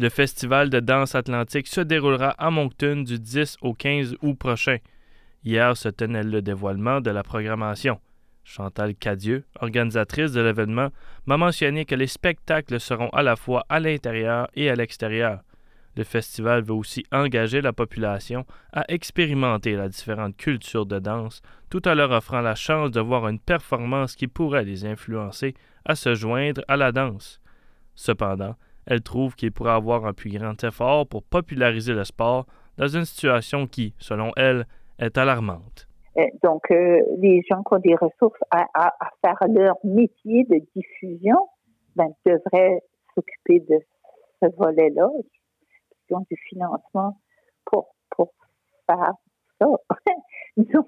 Le festival de danse atlantique se déroulera à Moncton du 10 au 15 août prochain. Hier se tenait le dévoilement de la programmation. Chantal Cadieux, organisatrice de l'événement, m'a mentionné que les spectacles seront à la fois à l'intérieur et à l'extérieur. Le festival veut aussi engager la population à expérimenter la différente culture de danse, tout en leur offrant la chance de voir une performance qui pourrait les influencer à se joindre à la danse. Cependant, elle trouve qu'il pourrait avoir un plus grand effort pour populariser le sport dans une situation qui, selon elle, est alarmante. Euh, donc, euh, les gens qui ont des ressources à, faire leur métier de diffusion ben, devraient s'occuper de ce volet-là, qui ont du financement pour, pour faire ça. Nous,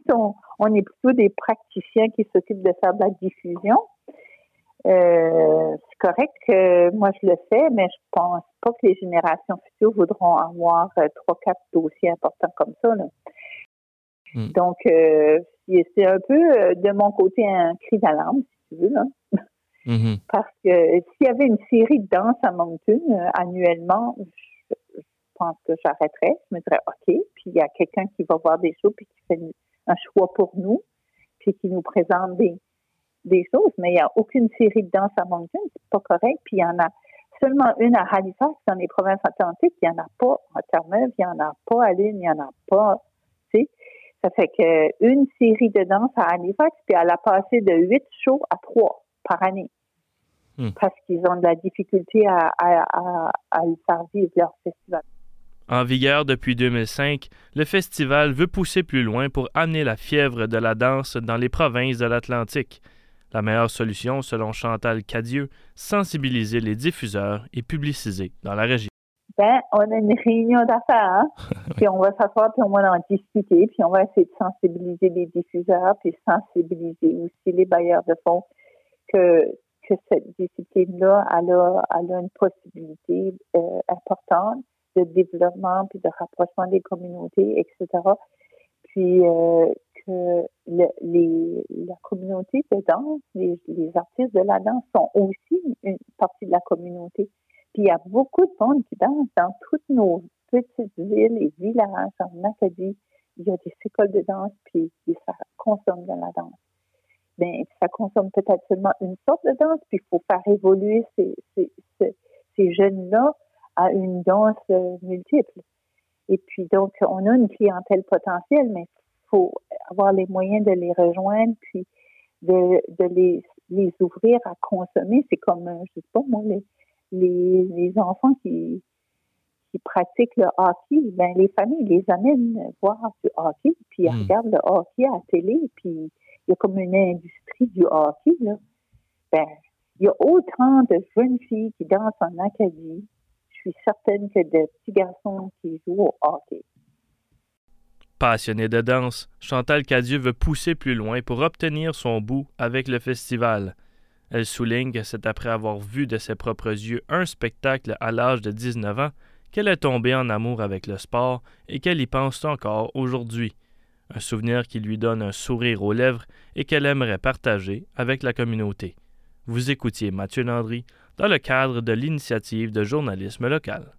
on, est plutôt des praticiens qui s'occupent de faire de la diffusion. Euh, correct que moi je le fais, mais je pense pas que les générations futures voudront avoir euh, trois, quatre dossiers importants comme ça. Hmm. Donc, euh, c'est un peu de mon côté un cri d'alarme, si tu veux. Là. Mm-hmm. Parce que s'il y avait une série de danses à Moncton annuellement, je, pense que j'arrêterais. Je me dirais OK, puis il y a quelqu'un qui va voir des choses puis qui fait un choix pour nous, puis qui nous présente des, des choses, mais il n'y a aucune série de danse à Moncton, c'est pas correct. Puis il y en a seulement une à Halifax dans les provinces atlantiques, il n'y en a pas à Terre-Neuve, il n'y en a pas à Lille, il n'y en a pas, tu sais. Ça fait qu'une série de danse à Halifax, puis elle a passé de huit shows à trois par année. Hmm. Parce qu'ils ont de la difficulté à, à, à, faire vivre leur festival. En vigueur depuis 2005, le festival veut pousser plus loin pour amener la fièvre de la danse dans les provinces de l'Atlantique. La meilleure solution, selon Chantal Cadieux, sensibiliser les diffuseurs et publiciser dans la région. Ben, on a une réunion d'affaires, hein. puis on va s'asseoir, puis on va en discuter, puis on va essayer de sensibiliser les diffuseurs, puis sensibiliser aussi les bailleurs de fonds que, que cette discipline-là, a, a, une possibilité euh, importante de développement, puis de rapprochement des communautés, etc. Puis euh, que la communauté de danse, les, artistes de la danse sont aussi une partie de la communauté. Puis il y a beaucoup de monde qui danse dans toutes nos petites villes et villages en Acadie. Il y a des écoles de danse, puis, ça consomme de la danse. Bien, ça consomme peut-être seulement une sorte de danse, puis il faut faire évoluer ces, jeunes-là à une danse multiple. Et puis, donc, on a une clientèle potentielle, mais faut avoir les moyens de les rejoindre, puis de, de les, les ouvrir à consommer. C'est comme, euh, je sais pas moi, les, les, les enfants qui, qui pratiquent le hockey, ben les familles les amènent voir du hockey, puis ils hmm. regardent le hockey à la télé, puis il y a comme une industrie du hockey, là. Ben, il y a autant de jeunes filles qui dansent en Acadie. Je suis certaine que de petits garçons qui jouent au hockey. Passionnée de danse, Chantal Cadieux veut pousser plus loin pour obtenir son bout avec le festival. Elle souligne que c'est après avoir vu de ses propres yeux un spectacle à l'âge de 19 ans qu'elle est tombée en amour avec le sport et qu'elle y pense encore aujourd'hui. Un souvenir qui lui donne un sourire aux lèvres et qu'elle aimerait partager avec la communauté. Vous écoutiez Mathieu Landry dans le cadre de l'initiative de journalisme local.